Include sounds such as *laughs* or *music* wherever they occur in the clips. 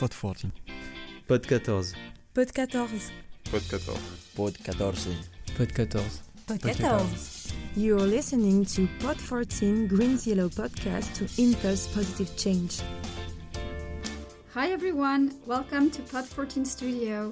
Pod 14. Pod 14. Pod 14. Pod 14. Pod 14. Pod 14. Pod 14. You're listening to Pod 14 Green's Yellow podcast to impulse positive change. Hi everyone, welcome to Pod 14 Studio.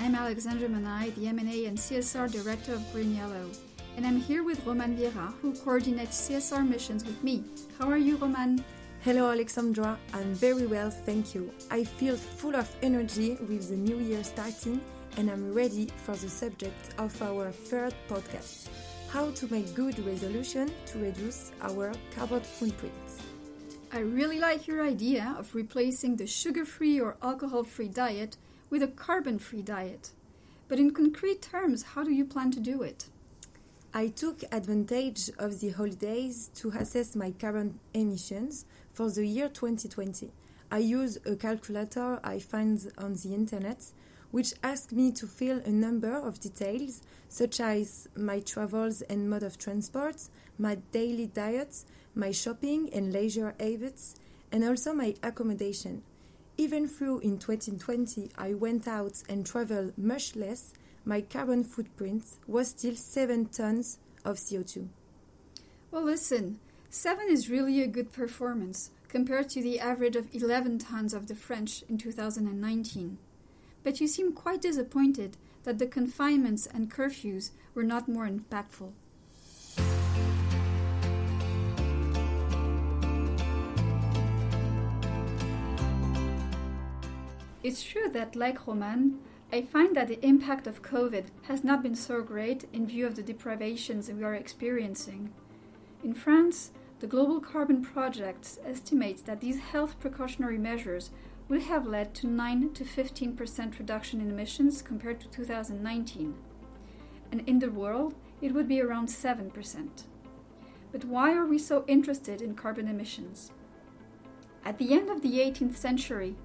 I'm Alexandra Manai, the M&A and CSR Director of Green Yellow, and I'm here with Roman Vieira, who coordinates CSR missions with me. How are you, Roman? Hello, Alexandra. I'm very well, thank you. I feel full of energy with the new year starting, and I'm ready for the subject of our third podcast how to make good resolution to reduce our carbon footprint. I really like your idea of replacing the sugar free or alcohol free diet with a carbon free diet. But in concrete terms, how do you plan to do it? I took advantage of the holidays to assess my carbon emissions for the year 2020. I use a calculator I find on the internet, which asks me to fill a number of details such as my travels and mode of transport, my daily diet, my shopping and leisure habits, and also my accommodation. Even though in 2020 I went out and traveled much less, my carbon footprint was still 7 tons of CO2. Well, listen, 7 is really a good performance compared to the average of 11 tons of the French in 2019. But you seem quite disappointed that the confinements and curfews were not more impactful. It's true that, like Roman, I find that the impact of COVID has not been so great in view of the deprivations we are experiencing. In France, the Global Carbon Project estimates that these health precautionary measures will have led to 9 to 15% reduction in emissions compared to 2019. And in the world, it would be around 7%. But why are we so interested in carbon emissions? At the end of the 18th century,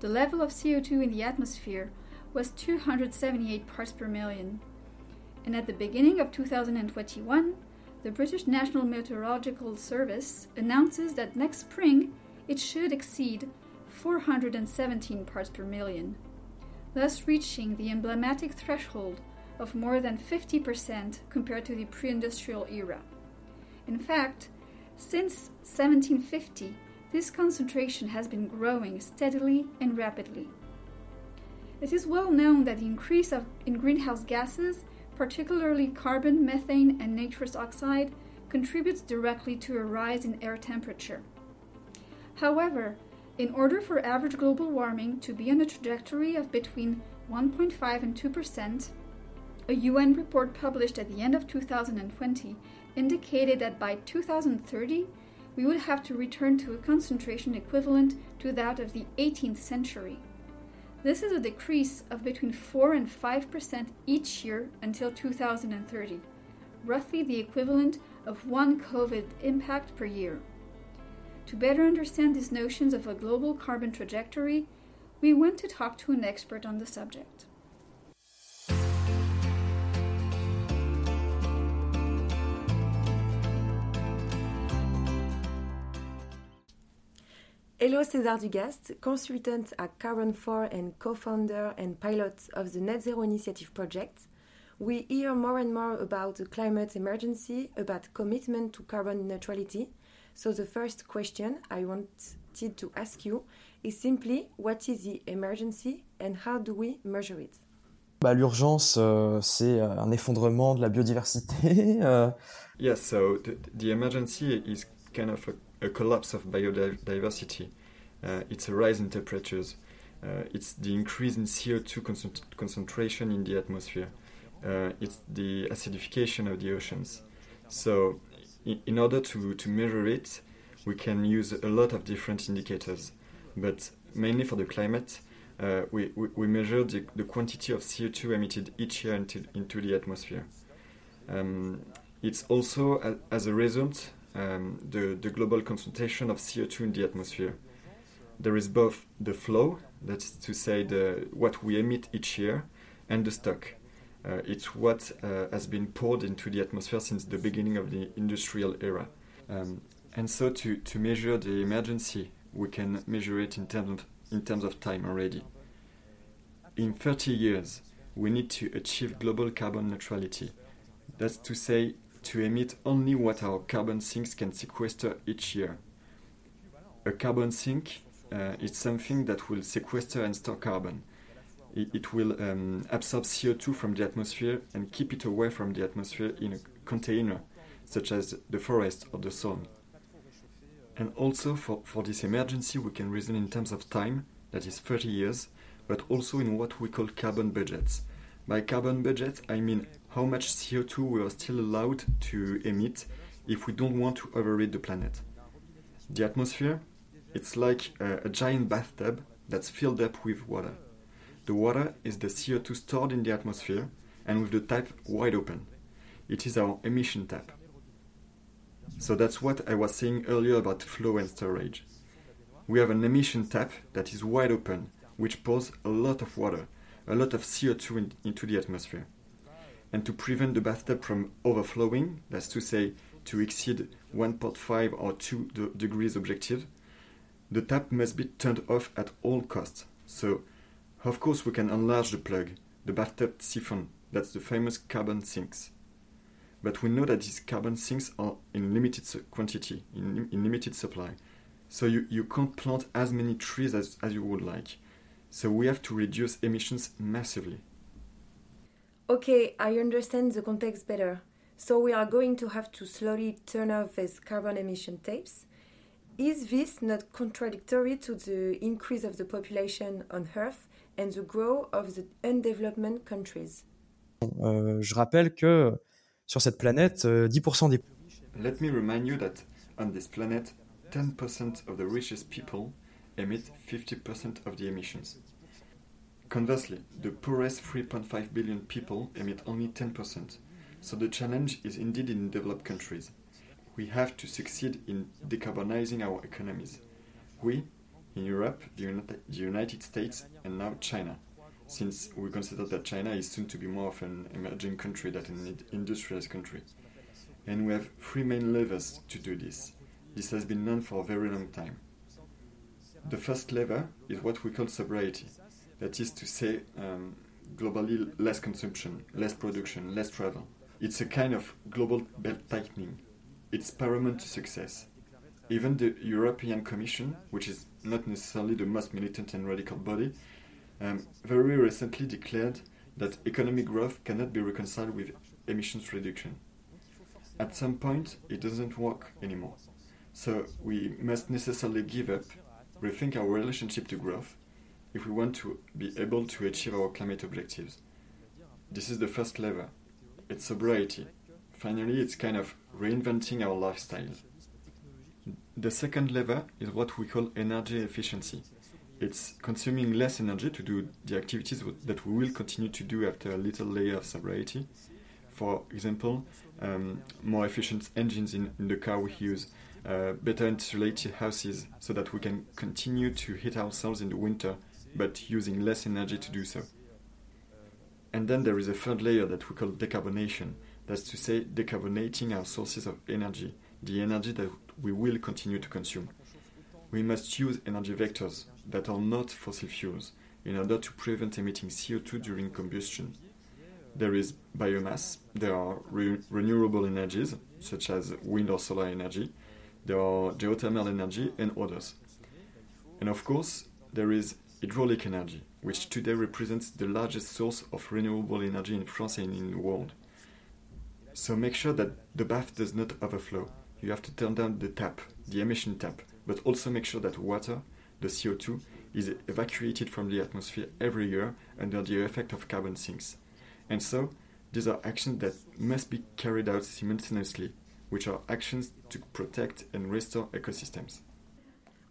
the level of CO2 in the atmosphere was 278 parts per million. And at the beginning of 2021, the British National Meteorological Service announces that next spring it should exceed 417 parts per million, thus reaching the emblematic threshold of more than 50% compared to the pre industrial era. In fact, since 1750, this concentration has been growing steadily and rapidly. It is well known that the increase of, in greenhouse gases, particularly carbon, methane, and nitrous oxide, contributes directly to a rise in air temperature. However, in order for average global warming to be on a trajectory of between 1.5 and 2 percent, a UN report published at the end of 2020 indicated that by 2030 we would have to return to a concentration equivalent to that of the 18th century. This is a decrease of between 4 and 5 percent each year until 2030, roughly the equivalent of one COVID impact per year. To better understand these notions of a global carbon trajectory, we went to talk to an expert on the subject. Hello, César Dugast, consultant at Carbon4 and co-founder and pilot of the Net Zero Initiative project. We hear more and more about the climate emergency, about commitment to carbon neutrality. So the first question I wanted to ask you is simply what is the emergency and how do we measure it? Bah, L'urgence, euh, c'est euh, un effondrement de la biodiversité. *laughs* euh. Yes, so the, the emergency is kind of a, a collapse of biodiversity. Uh, it's a rise in temperatures. Uh, it's the increase in CO2 concent- concentration in the atmosphere. Uh, it's the acidification of the oceans. So, in, in order to, to measure it, we can use a lot of different indicators. But mainly for the climate, uh, we, we, we measure the, the quantity of CO2 emitted each year into, into the atmosphere. Um, it's also, a, as a result, um, the, the global concentration of CO2 in the atmosphere. There is both the flow, that's to say the what we emit each year, and the stock. Uh, it's what uh, has been poured into the atmosphere since the beginning of the industrial era. Um, and so, to, to measure the emergency, we can measure it in terms of, in terms of time already. In 30 years, we need to achieve global carbon neutrality. That's to say, to emit only what our carbon sinks can sequester each year. A carbon sink uh, is something that will sequester and store carbon. It, it will um, absorb CO2 from the atmosphere and keep it away from the atmosphere in a container, such as the forest or the soil. And also, for, for this emergency, we can reason in terms of time, that is 30 years, but also in what we call carbon budgets. By carbon budgets, I mean how much CO2 we are still allowed to emit if we don't want to overheat the planet. The atmosphere, it's like a, a giant bathtub that's filled up with water. The water is the CO2 stored in the atmosphere and with the tap wide open. It is our emission tap. So that's what I was saying earlier about flow and storage. We have an emission tap that is wide open, which pours a lot of water, a lot of CO2 in, into the atmosphere. And to prevent the bathtub from overflowing, that's to say, to exceed 1.5 or 2 de- degrees objective, the tap must be turned off at all costs. So, of course, we can enlarge the plug, the bathtub siphon, that's the famous carbon sinks. But we know that these carbon sinks are in limited quantity, in, in limited supply. So you, you can't plant as many trees as, as you would like. So we have to reduce emissions massively. Okay, I understand the context better. So we are going to have to slowly turn off these carbon emission tapes. Is this not contradictory to the increase of the population on Earth and the growth of the undeveloped countries? Euh, je rappelle que sur cette planète, 10% euh, des Let me remind you that on this planet, 10% of the richest people emit 50% of the emissions. Conversely, the poorest 3.5 billion people emit only 10%. So the challenge is indeed in developed countries. We have to succeed in decarbonizing our economies. We, in Europe, the United States, and now China, since we consider that China is soon to be more of an emerging country than an industrialized country. And we have three main levers to do this. This has been known for a very long time. The first lever is what we call sobriety. That is to say, um, globally less consumption, less production, less travel. It's a kind of global belt tightening. It's paramount to success. Even the European Commission, which is not necessarily the most militant and radical body, um, very recently declared that economic growth cannot be reconciled with emissions reduction. At some point, it doesn't work anymore. So we must necessarily give up, rethink our relationship to growth, if we want to be able to achieve our climate objectives. This is the first lever. It's sobriety. Finally, it's kind of reinventing our lifestyle. The second lever is what we call energy efficiency. It's consuming less energy to do the activities that we will continue to do after a little layer of sobriety. For example, um, more efficient engines in, in the car we use, uh, better insulated houses so that we can continue to heat ourselves in the winter but using less energy to do so. And then there is a third layer that we call decarbonation. That's to say, decarbonating our sources of energy, the energy that we will continue to consume. We must use energy vectors that are not fossil fuels in order to prevent emitting CO2 during combustion. There is biomass, there are re renewable energies, such as wind or solar energy, there are geothermal energy, and others. And of course, there is hydraulic energy, which today represents the largest source of renewable energy in France and in the world. So make sure that the bath does not overflow. You have to turn down the tap, the emission tap, but also make sure that water, the CO2, is evacuated from the atmosphere every year under the effect of carbon sinks. And so, these are actions that must be carried out simultaneously, which are actions to protect and restore ecosystems.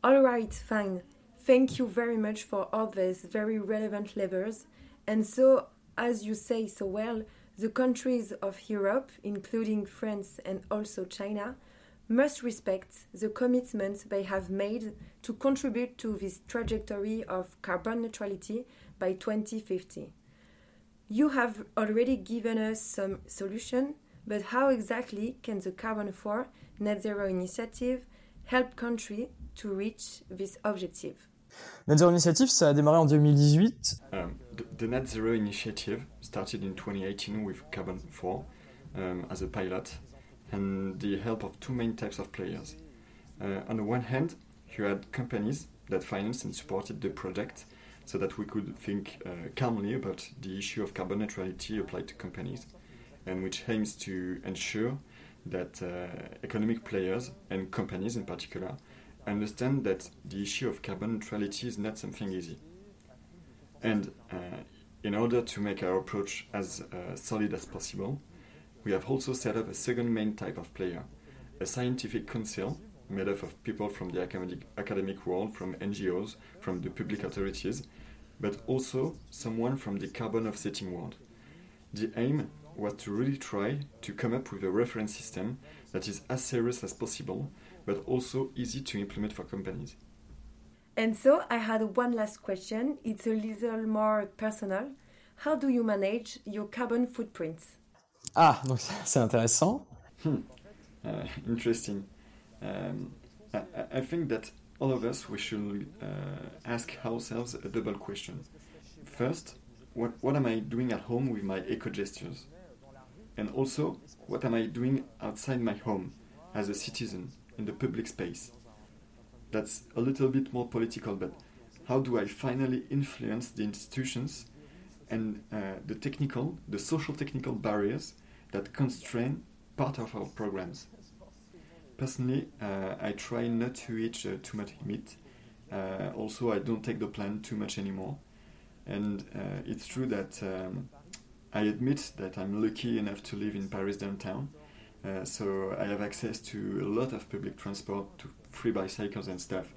All right, fine. Thank you very much for all these very relevant levers. And so, as you say so well, the countries of Europe, including France and also China, must respect the commitments they have made to contribute to this trajectory of carbon neutrality by 2050. You have already given us some solution, but how exactly can the Carbon 4 Net Zero initiative help countries to reach this objective? Net Zero Initiative, ça a démarré en 2018. Um, the, Net Zero Initiative started in 2018 with Carbon 4 um, as a pilot and the help of two main types of players. Uh, on the one hand, you had companies that financed and supported the project so that we could think uh, calmly about the issue of carbon neutrality applied to companies, and which aims to ensure that uh, economic players and companies in particular understand that the issue of carbon neutrality is not something easy. And uh, in order to make our approach as uh, solid as possible, we have also set up a second main type of player, a scientific council made up of people from the academic, academic world, from NGOs, from the public authorities, but also someone from the carbon offsetting world. The aim was to really try to come up with a reference system that is as serious as possible, but also easy to implement for companies. And so I had one last question. It's a little more personal. How do you manage your carbon footprints? Ah, donc *laughs* c'est intéressant. Hmm. Uh, interesting. Um, I, I, think that all of us we should uh, ask ourselves a double question. First, what, what am I doing at home with my eco gestures? And also, what am I doing outside my home as a citizen in the public space? That's a little bit more political, but how do I finally influence the institutions and uh, the technical, the social technical barriers that constrain part of our programs? personally, uh, I try not to eat uh, too much meat. Uh, also, I don't take the plant too much anymore. And uh, it's true that um, I admit that I'm lucky enough to live in Paris downtown. Uh, so I have access to a lot of public transport, to free bicycles and stuff.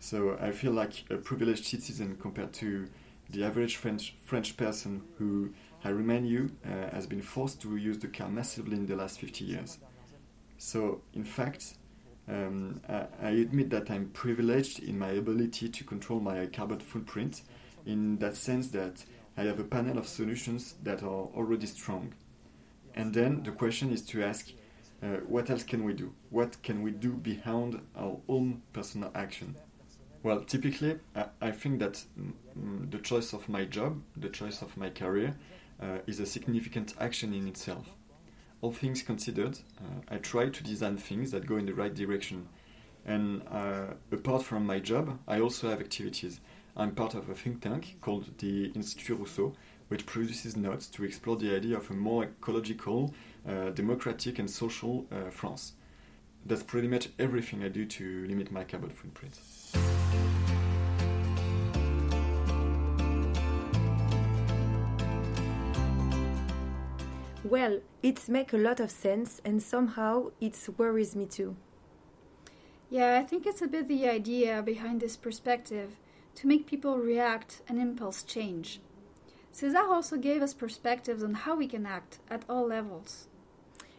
So I feel like a privileged citizen compared to the average French French person who, I remind you, uh, has been forced to use the car massively in the last 50 years. So, in fact, um, I, I, admit that I'm privileged in my ability to control my carbon footprint, in that sense that I have a panel of solutions that are already strong. And then the question is to ask, uh, what else can we do? What can we do beyond our own personal action? Well, typically, I, I think that mm, the choice of my job, the choice of my career, uh, is a significant action in itself all things considered, uh, I try to design things that go in the right direction. And uh, apart from my job, I also have activities. I'm part of a think tank called the Institut Rousseau, which produces notes to explore the idea of a more ecological, uh, democratic, and social uh, France. That's pretty much everything I do to limit my carbon footprint. Well, it makes a lot of sense and somehow it worries me too. Yeah, I think it's a bit the idea behind this perspective to make people react and impulse change. César also gave us perspectives on how we can act at all levels.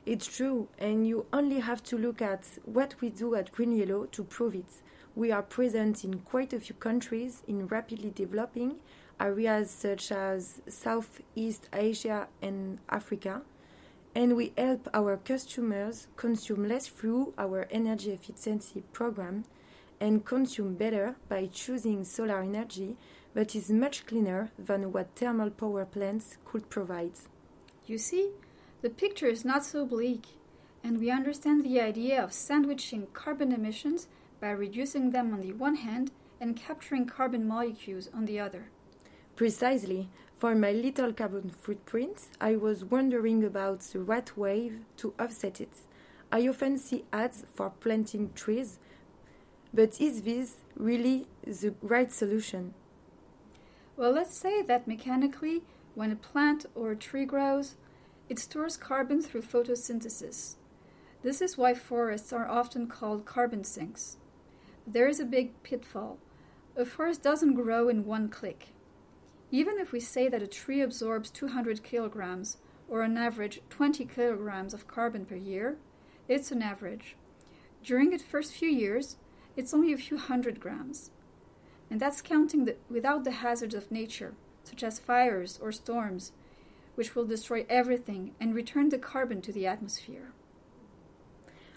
It's true, and you only have to look at what we do at Green Yellow to prove it. We are present in quite a few countries in rapidly developing areas such as Southeast Asia and Africa, and we help our customers consume less through our energy efficiency program and consume better by choosing solar energy that is much cleaner than what thermal power plants could provide. You see, the picture is not so bleak, and we understand the idea of sandwiching carbon emissions by reducing them on the one hand and capturing carbon molecules on the other. Precisely. For my little carbon footprint, I was wondering about the right way to offset it. I often see ads for planting trees, but is this really the right solution? Well, let's say that mechanically, when a plant or a tree grows, it stores carbon through photosynthesis. This is why forests are often called carbon sinks. There is a big pitfall. A forest doesn't grow in one click. Even if we say that a tree absorbs 200 kilograms, or on average 20 kilograms of carbon per year, it's an average. During its first few years, it's only a few hundred grams. And that's counting the, without the hazards of nature, such as fires or storms, which will destroy everything and return the carbon to the atmosphere.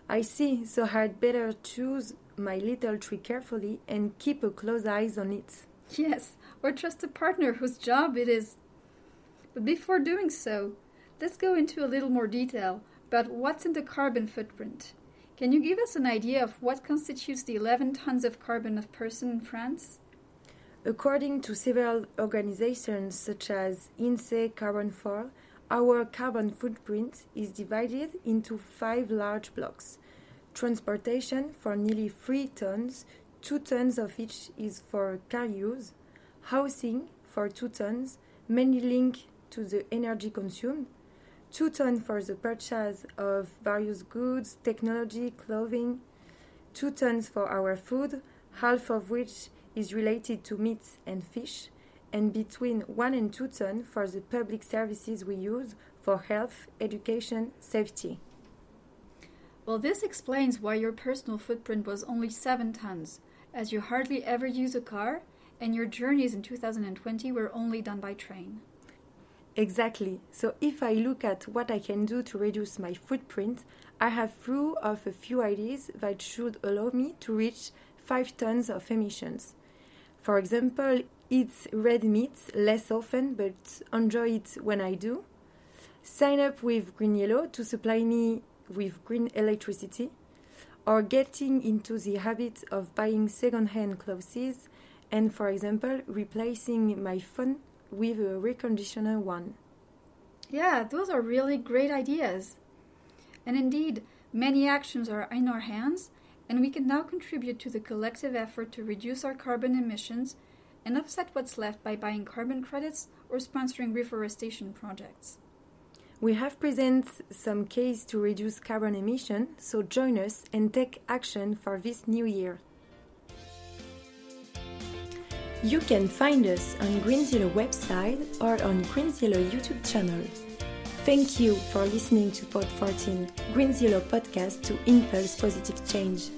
I see, so I'd better choose my little tree carefully and keep a close eye on it. Yes, or trust a partner whose job it is. But before doing so, let's go into a little more detail about what's in the carbon footprint. Can you give us an idea of what constitutes the 11 tons of carbon of person in France? According to several organizations such as INSEE Carbon 4, our carbon footprint is divided into five large blocks. Transportation for nearly 3 tons, 2 tons of each is for car use, housing for 2 tons, mainly linked to the energy consumed, 2 tons for the purchase of various goods, technology, clothing, 2 tons for our food, half of which is related to meat and fish, and between 1 and 2 tons for the public services we use for health, education, safety. Well, this explains why your personal footprint was only 7 tons, as you hardly ever use a car, and your journeys in 2020 were only done by train. Exactly. So if I look at what I can do to reduce my footprint, I have through of a few ideas that should allow me to reach 5 tons of emissions. For example, eat red meat less often but enjoy it when I do. Sign up with Green Yellow to supply me with green electricity. Or getting into the habit of buying second-hand clothes and, for example, replacing my phone with a reconditioner one. Yeah, those are really great ideas. And indeed, many actions are in our hands, and we can now contribute to the collective effort to reduce our carbon emissions and offset what's left by buying carbon credits or sponsoring reforestation projects. We have presented some case to reduce carbon emission, so join us and take action for this new year. You can find us on Green Yellow website or on Green Yellow YouTube channel. Thank you for listening to Pod 14, Green Yellow podcast to impulse positive change.